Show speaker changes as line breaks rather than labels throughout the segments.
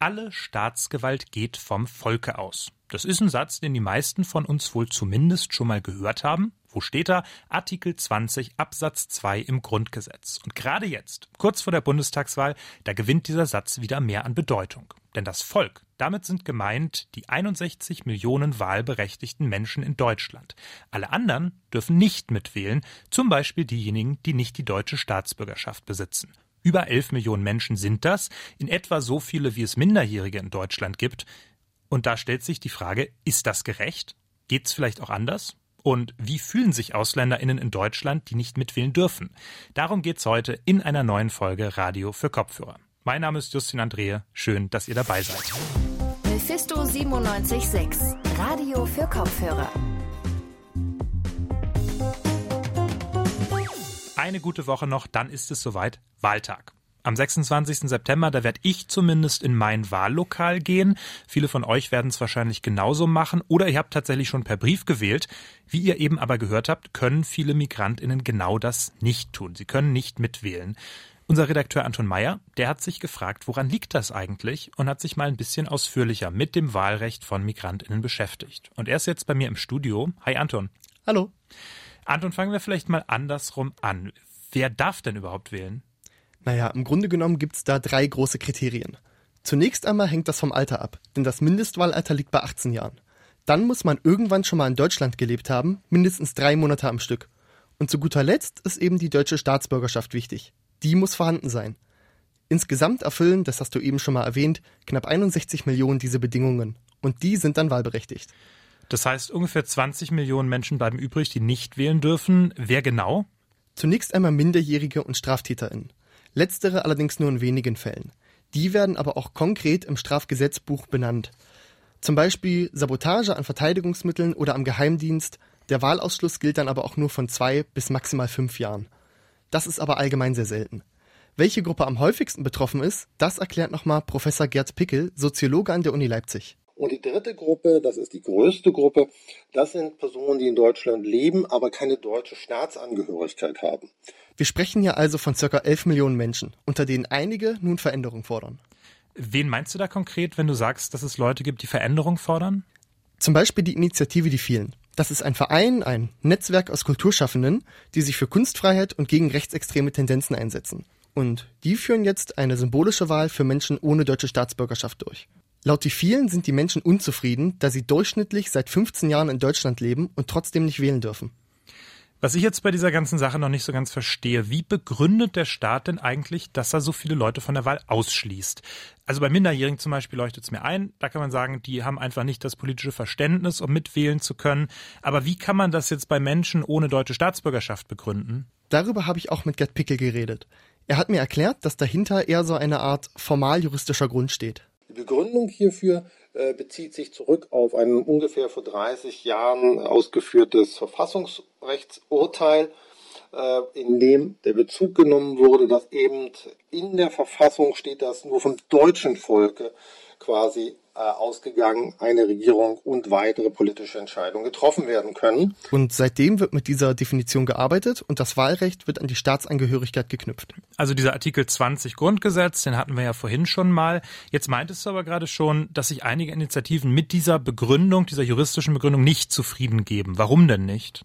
Alle Staatsgewalt geht vom Volke aus. Das ist ein Satz, den die meisten von uns wohl zumindest schon mal gehört haben. Wo steht er? Artikel 20 Absatz 2 im Grundgesetz. Und gerade jetzt, kurz vor der Bundestagswahl, da gewinnt dieser Satz wieder mehr an Bedeutung. Denn das Volk, damit sind gemeint die 61 Millionen wahlberechtigten Menschen in Deutschland. Alle anderen dürfen nicht mitwählen, zum Beispiel diejenigen, die nicht die deutsche Staatsbürgerschaft besitzen. Über 11 Millionen Menschen sind das, in etwa so viele, wie es Minderjährige in Deutschland gibt. Und da stellt sich die Frage, ist das gerecht? Geht es vielleicht auch anders? Und wie fühlen sich AusländerInnen in Deutschland, die nicht mitwählen dürfen? Darum geht es heute in einer neuen Folge Radio für Kopfhörer. Mein Name ist Justin Andrehe. Schön, dass ihr dabei seid.
Mephisto 976, Radio für Kopfhörer.
Eine gute Woche noch, dann ist es soweit Wahltag. Am 26. September, da werde ich zumindest in mein Wahllokal gehen. Viele von euch werden es wahrscheinlich genauso machen oder ihr habt tatsächlich schon per Brief gewählt. Wie ihr eben aber gehört habt, können viele Migrantinnen genau das nicht tun. Sie können nicht mitwählen. Unser Redakteur Anton Meyer, der hat sich gefragt, woran liegt das eigentlich und hat sich mal ein bisschen ausführlicher mit dem Wahlrecht von Migrantinnen beschäftigt. Und er ist jetzt bei mir im Studio. Hi Anton.
Hallo.
Anton, fangen wir vielleicht mal andersrum an. Wer darf denn überhaupt wählen?
Naja, im Grunde genommen gibt es da drei große Kriterien. Zunächst einmal hängt das vom Alter ab, denn das Mindestwahlalter liegt bei 18 Jahren. Dann muss man irgendwann schon mal in Deutschland gelebt haben, mindestens drei Monate am Stück. Und zu guter Letzt ist eben die deutsche Staatsbürgerschaft wichtig. Die muss vorhanden sein. Insgesamt erfüllen, das hast du eben schon mal erwähnt, knapp 61 Millionen diese Bedingungen. Und die sind dann wahlberechtigt.
Das heißt, ungefähr 20 Millionen Menschen bleiben übrig, die nicht wählen dürfen. Wer genau?
Zunächst einmal Minderjährige und StraftäterInnen. Letztere allerdings nur in wenigen Fällen. Die werden aber auch konkret im Strafgesetzbuch benannt. Zum Beispiel Sabotage an Verteidigungsmitteln oder am Geheimdienst. Der Wahlausschluss gilt dann aber auch nur von zwei bis maximal fünf Jahren. Das ist aber allgemein sehr selten. Welche Gruppe am häufigsten betroffen ist, das erklärt nochmal Professor Gerd Pickel, Soziologe an der Uni Leipzig.
Und die dritte Gruppe, das ist die größte Gruppe, das sind Personen, die in Deutschland leben, aber keine deutsche Staatsangehörigkeit haben.
Wir sprechen hier also von circa 11 Millionen Menschen, unter denen einige nun Veränderung fordern.
Wen meinst du da konkret, wenn du sagst, dass es Leute gibt, die Veränderung fordern?
Zum Beispiel die Initiative Die Vielen. Das ist ein Verein, ein Netzwerk aus Kulturschaffenden, die sich für Kunstfreiheit und gegen rechtsextreme Tendenzen einsetzen. Und die führen jetzt eine symbolische Wahl für Menschen ohne deutsche Staatsbürgerschaft durch. Laut die vielen sind die Menschen unzufrieden, da sie durchschnittlich seit 15 Jahren in Deutschland leben und trotzdem nicht wählen dürfen.
Was ich jetzt bei dieser ganzen Sache noch nicht so ganz verstehe, wie begründet der Staat denn eigentlich, dass er so viele Leute von der Wahl ausschließt? Also bei Minderjährigen zum Beispiel leuchtet es mir ein, da kann man sagen, die haben einfach nicht das politische Verständnis, um mitwählen zu können. Aber wie kann man das jetzt bei Menschen ohne deutsche Staatsbürgerschaft begründen?
Darüber habe ich auch mit Gerd Pickel geredet. Er hat mir erklärt, dass dahinter eher so eine Art formal juristischer Grund steht.
Die Begründung hierfür äh, bezieht sich zurück auf ein ungefähr vor 30 Jahren ausgeführtes Verfassungsrechtsurteil, äh, in dem der Bezug genommen wurde, dass eben in der Verfassung steht, dass nur vom deutschen Volke quasi ausgegangen eine Regierung und weitere politische Entscheidungen getroffen werden können.
Und seitdem wird mit dieser Definition gearbeitet und das Wahlrecht wird an die Staatsangehörigkeit geknüpft.
Also dieser Artikel 20 Grundgesetz, den hatten wir ja vorhin schon mal. Jetzt meintest du aber gerade schon, dass sich einige Initiativen mit dieser Begründung, dieser juristischen Begründung nicht zufrieden geben. Warum denn nicht?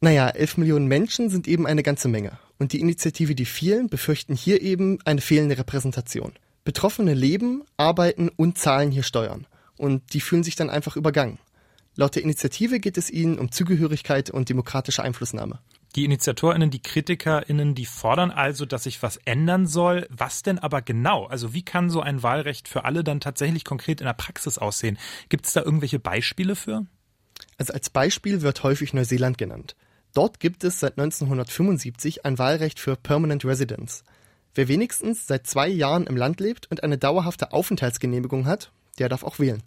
Naja, elf Millionen Menschen sind eben eine ganze Menge. Und die Initiative Die vielen befürchten hier eben eine fehlende Repräsentation. Betroffene leben, arbeiten und zahlen hier Steuern. Und die fühlen sich dann einfach übergangen. Laut der Initiative geht es ihnen um Zugehörigkeit und demokratische Einflussnahme.
Die InitiatorInnen, die KritikerInnen, die fordern also, dass sich was ändern soll. Was denn aber genau? Also wie kann so ein Wahlrecht für alle dann tatsächlich konkret in der Praxis aussehen? Gibt es da irgendwelche Beispiele für?
Also als Beispiel wird häufig Neuseeland genannt. Dort gibt es seit 1975 ein Wahlrecht für Permanent Residents. Wer wenigstens seit zwei Jahren im Land lebt und eine dauerhafte Aufenthaltsgenehmigung hat, der darf auch wählen.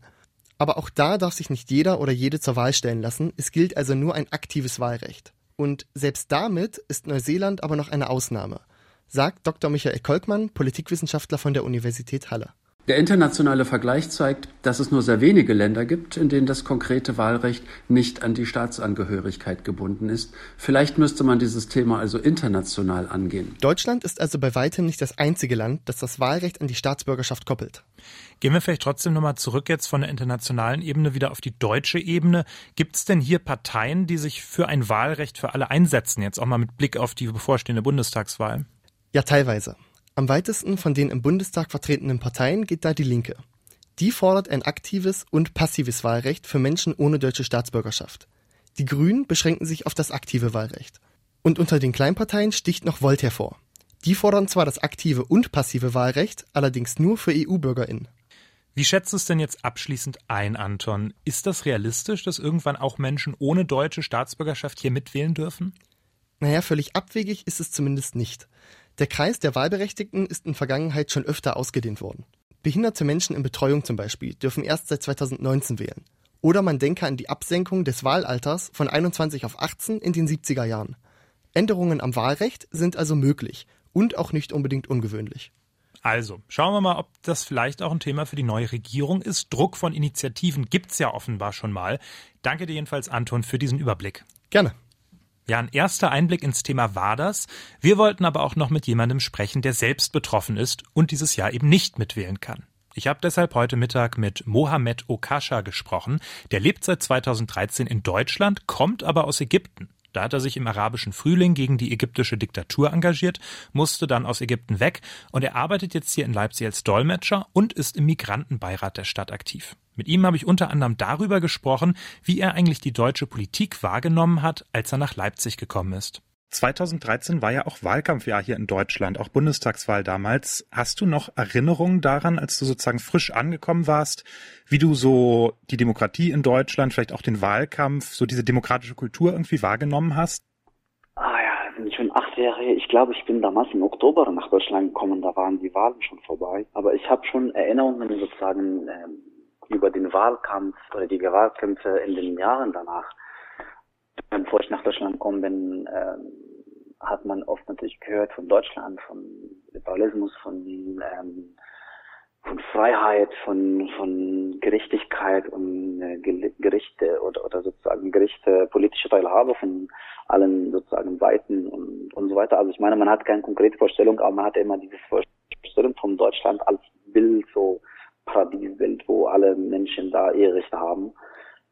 Aber auch da darf sich nicht jeder oder jede zur Wahl stellen lassen. Es gilt also nur ein aktives Wahlrecht. Und selbst damit ist Neuseeland aber noch eine Ausnahme, sagt Dr. Michael Kolkmann, Politikwissenschaftler von der Universität Halle.
Der internationale Vergleich zeigt, dass es nur sehr wenige Länder gibt, in denen das konkrete Wahlrecht nicht an die Staatsangehörigkeit gebunden ist. Vielleicht müsste man dieses Thema also international angehen.
Deutschland ist also bei weitem nicht das einzige Land, das das Wahlrecht an die Staatsbürgerschaft koppelt.
Gehen wir vielleicht trotzdem nochmal zurück jetzt von der internationalen Ebene wieder auf die deutsche Ebene. Gibt es denn hier Parteien, die sich für ein Wahlrecht für alle einsetzen, jetzt auch mal mit Blick auf die bevorstehende Bundestagswahl?
Ja, teilweise. Am weitesten von den im Bundestag vertretenen Parteien geht da die Linke. Die fordert ein aktives und passives Wahlrecht für Menschen ohne deutsche Staatsbürgerschaft. Die Grünen beschränken sich auf das aktive Wahlrecht. Und unter den Kleinparteien sticht noch Volt hervor. Die fordern zwar das aktive und passive Wahlrecht, allerdings nur für EU-BürgerInnen.
Wie schätzt es denn jetzt abschließend ein, Anton? Ist das realistisch, dass irgendwann auch Menschen ohne deutsche Staatsbürgerschaft hier mitwählen dürfen?
Naja, völlig abwegig ist es zumindest nicht. Der Kreis der Wahlberechtigten ist in Vergangenheit schon öfter ausgedehnt worden. Behinderte Menschen in Betreuung zum Beispiel dürfen erst seit 2019 wählen. Oder man denke an die Absenkung des Wahlalters von 21 auf 18 in den 70er Jahren. Änderungen am Wahlrecht sind also möglich und auch nicht unbedingt ungewöhnlich.
Also, schauen wir mal, ob das vielleicht auch ein Thema für die neue Regierung ist. Druck von Initiativen gibt's ja offenbar schon mal. Danke dir jedenfalls, Anton, für diesen Überblick.
Gerne.
Ja, ein erster Einblick ins Thema war das. Wir wollten aber auch noch mit jemandem sprechen, der selbst betroffen ist und dieses Jahr eben nicht mitwählen kann. Ich habe deshalb heute Mittag mit Mohamed Okasha gesprochen. Der lebt seit 2013 in Deutschland, kommt aber aus Ägypten. Da hat er sich im arabischen Frühling gegen die ägyptische Diktatur engagiert, musste dann aus Ägypten weg und er arbeitet jetzt hier in Leipzig als Dolmetscher und ist im Migrantenbeirat der Stadt aktiv. Mit ihm habe ich unter anderem darüber gesprochen, wie er eigentlich die deutsche Politik wahrgenommen hat, als er nach Leipzig gekommen ist. 2013 war ja auch Wahlkampfjahr hier in Deutschland, auch Bundestagswahl damals. Hast du noch Erinnerungen daran, als du sozusagen frisch angekommen warst, wie du so die Demokratie in Deutschland, vielleicht auch den Wahlkampf, so diese demokratische Kultur irgendwie wahrgenommen hast?
Ah ja, ich schon acht Jahre her. Ich glaube, ich bin damals im Oktober nach Deutschland gekommen, da waren die Wahlen schon vorbei. Aber ich habe schon Erinnerungen sozusagen ähm, über den Wahlkampf oder die Wahlkämpfe in den Jahren danach bevor ich nach Deutschland gekommen bin, äh, hat man oft natürlich gehört von Deutschland, von Liberalismus, von, ähm, von Freiheit, von, von Gerechtigkeit und äh, Gerichte oder, oder sozusagen Gerichte, politische Teilhabe von allen sozusagen Seiten und, und so weiter. Also ich meine, man hat keine konkrete Vorstellung, aber man hat immer diese Vorstellung von Deutschland als Bild, so Paradiesbild, wo alle Menschen da Eherechte haben.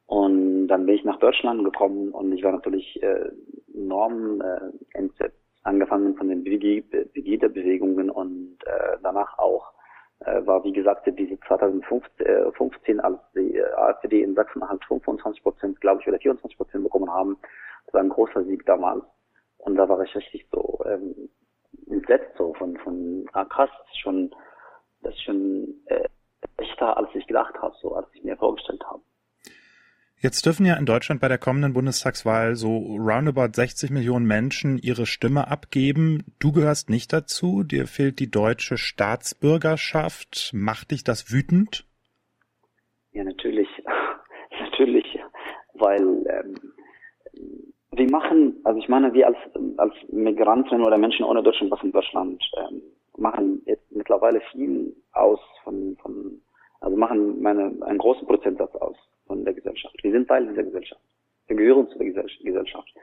Und dann bin ich nach Deutschland gekommen und ich war natürlich äh, enorm äh, entsetzt, angefangen von den Pegida-Bewegungen und äh, danach auch äh, war, wie gesagt, diese 2015, als die AfD in Sachsen-Anhalt 25 Prozent, glaube ich, oder 24 Prozent bekommen haben. Das war ein großer Sieg damals. Und da war ich richtig so ähm, entsetzt so von, von ah krass, das ist schon, das ist schon äh, echter, als ich gedacht habe, so als ich mir vorgestellt habe.
Jetzt dürfen ja in Deutschland bei der kommenden Bundestagswahl so roundabout 60 Millionen Menschen ihre Stimme abgeben. Du gehörst nicht dazu. Dir fehlt die deutsche Staatsbürgerschaft. Macht dich das wütend?
Ja, natürlich. natürlich. Weil ähm, wir machen, also ich meine, wir als, als Migranten oder Menschen ohne deutschen Pass in Deutschland ähm, machen jetzt mittlerweile viel aus von, von also machen meine, einen großen Prozentsatz aus von der Gesellschaft. Wir sind Teil dieser Gesellschaft. Wir gehören zu der Gesellschaft.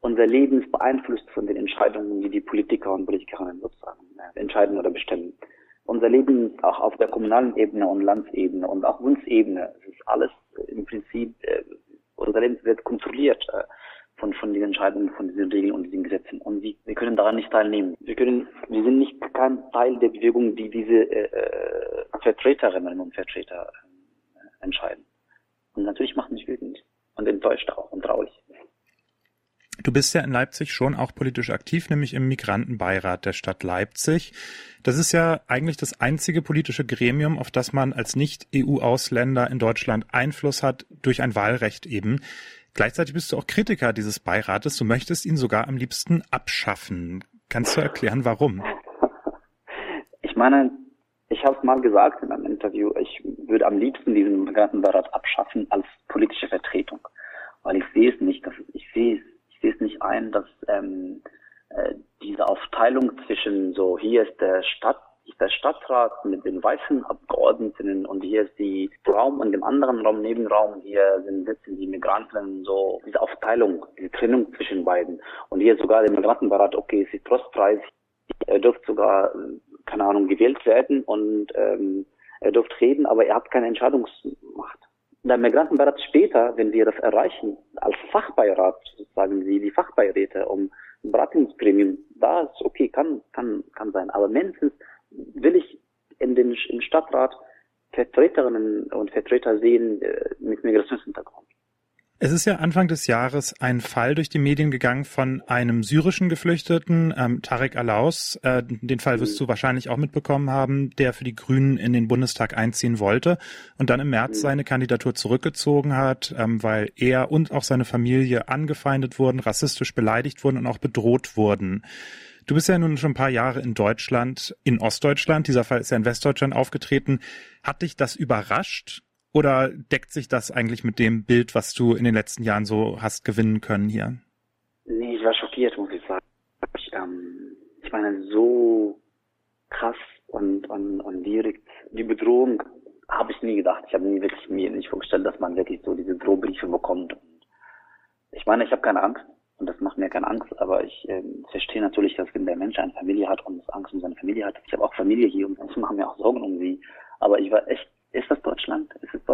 Unser Leben ist beeinflusst von den Entscheidungen, die die Politiker und Politikerinnen sozusagen äh, entscheiden oder bestimmen. Unser Leben ist auch auf der kommunalen Ebene und Landsebene und auch Bundesebene. Es ist alles im Prinzip, äh, unser Leben wird kontrolliert äh, von, von den Entscheidungen, von diesen Regeln und diesen Gesetzen. Und wir, wir können daran nicht teilnehmen. Wir können, wir sind nicht kein Teil der Bewegung, die diese äh, äh Vertreterinnen und Vertreter äh, entscheiden. Und natürlich macht mich wütend und enttäuscht auch und traurig.
Du bist ja in Leipzig schon auch politisch aktiv, nämlich im Migrantenbeirat der Stadt Leipzig. Das ist ja eigentlich das einzige politische Gremium, auf das man als Nicht-EU-Ausländer in Deutschland Einfluss hat, durch ein Wahlrecht eben. Gleichzeitig bist du auch Kritiker dieses Beirates. Du möchtest ihn sogar am liebsten abschaffen. Kannst du erklären, warum?
Ich meine, ich habe es mal gesagt in einem Interview, ich würde am liebsten diesen Migrantenbeirat abschaffen als politische Vertretung, weil ich sehe es nicht, dass ich sehe es, ich sehe es nicht ein, dass ähm, äh, diese Aufteilung zwischen so hier ist der Stadt, ist der Stadtrat mit den weißen Abgeordneten und hier ist die Raum und dem anderen Raum, Nebenraum, hier sind sitzen die Migranten, so diese Aufteilung, diese Trennung zwischen beiden. Und hier sogar der Migrantenberat, okay, ist Trostpreis, er dürfte sogar, keine Ahnung, gewählt werden und ähm, er dürfte reden, aber er hat keine Entscheidungsmacht. Der Migrantenbeirat später, wenn wir das erreichen, als Fachbeirat, sagen Sie, die Fachbeiräte, um Beratungsgremium, da ist okay, kann, kann, kann sein. Aber mindestens will ich in den im Stadtrat Vertreterinnen und Vertreter sehen äh, mit Migrationshintergrund.
Es ist ja Anfang des Jahres ein Fall durch die Medien gegangen von einem syrischen Geflüchteten, ähm, Tarek Alaus. Äh, den Fall wirst mhm. du wahrscheinlich auch mitbekommen haben, der für die Grünen in den Bundestag einziehen wollte und dann im März mhm. seine Kandidatur zurückgezogen hat, ähm, weil er und auch seine Familie angefeindet wurden, rassistisch beleidigt wurden und auch bedroht wurden. Du bist ja nun schon ein paar Jahre in Deutschland, in Ostdeutschland. Dieser Fall ist ja in Westdeutschland aufgetreten. Hat dich das überrascht? Oder deckt sich das eigentlich mit dem Bild, was du in den letzten Jahren so hast gewinnen können hier?
Nee, ich war schockiert, muss ich sagen. Ich, ähm, ich meine, so krass und, und, und direkt die Bedrohung habe ich nie gedacht. Ich habe nie wirklich mir nicht vorgestellt, dass man wirklich so diese Drohbriefe bekommt. Ich meine, ich habe keine Angst und das macht mir keine Angst, aber ich äh, verstehe natürlich, dass wenn der Mensch eine Familie hat und Angst um seine Familie hat, ich habe auch Familie hier und ich mache mir auch Sorgen um sie. Aber ich war echt, ist das Deutschland? Ist es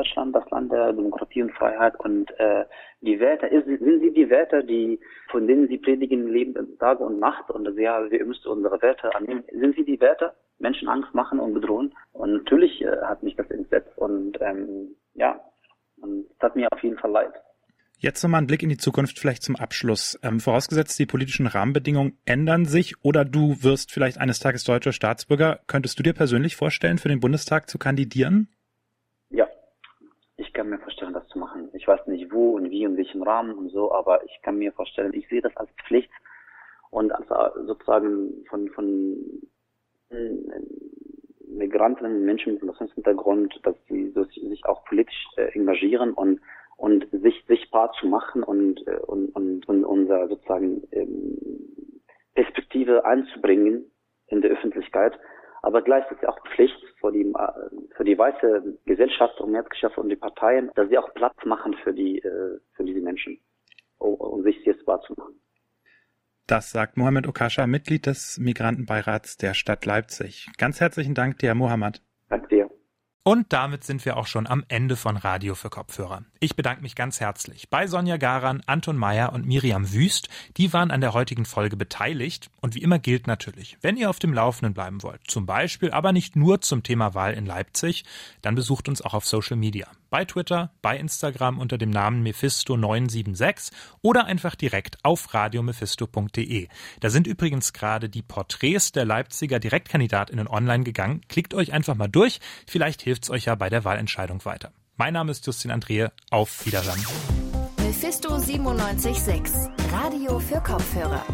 Deutschland, das Land der Demokratie und Freiheit und äh, die Werte, sind sie die Werte, die von denen sie predigen, leben Tag und Nacht und ja, wir müssen unsere Werte annehmen. Sind sie die Werte? Menschen Angst machen und bedrohen? Und natürlich äh, hat mich das entsetzt und ähm, ja, und es hat mir auf jeden Fall leid.
Jetzt nochmal ein Blick in die Zukunft, vielleicht zum Abschluss. Ähm, vorausgesetzt, die politischen Rahmenbedingungen ändern sich oder du wirst vielleicht eines Tages deutscher Staatsbürger. Könntest du dir persönlich vorstellen, für den Bundestag zu kandidieren?
Kann mir vorstellen, das zu machen. Ich weiß nicht wo und wie und welchem Rahmen und so, aber ich kann mir vorstellen, ich sehe das als Pflicht und als äh, sozusagen von, von äh, Migranten, Menschen mit Migrationshintergrund, dass sie sich auch politisch äh, engagieren und und sich sichtbar zu machen und, und, und, und unser sozusagen ähm, Perspektive einzubringen in der Öffentlichkeit. Aber gleichzeitig auch Pflicht für die, äh, für die weiße Gesellschaft und Mehrheitsgesellschaft und die Parteien, dass sie auch Platz machen für die, äh, für diese Menschen, um, um sich sichtbar zu machen.
Das sagt Mohammed Okascha, Mitglied des Migrantenbeirats der Stadt Leipzig. Ganz herzlichen Dank dir, Mohammed. Und damit sind wir auch schon am Ende von Radio für Kopfhörer. Ich bedanke mich ganz herzlich bei Sonja Garan, Anton Meyer und Miriam Wüst. Die waren an der heutigen Folge beteiligt. Und wie immer gilt natürlich, wenn ihr auf dem Laufenden bleiben wollt, zum Beispiel aber nicht nur zum Thema Wahl in Leipzig, dann besucht uns auch auf Social Media. Bei Twitter, bei Instagram unter dem Namen Mephisto976 oder einfach direkt auf radiomephisto.de. Da sind übrigens gerade die Porträts der Leipziger Direktkandidatinnen online gegangen. Klickt euch einfach mal durch. Vielleicht hilft hilft's euch ja bei der Wahlentscheidung weiter. Mein Name ist Justin Andrehe. Auf Wiedersehen.
Mephisto 976, Radio für Kopfhörer.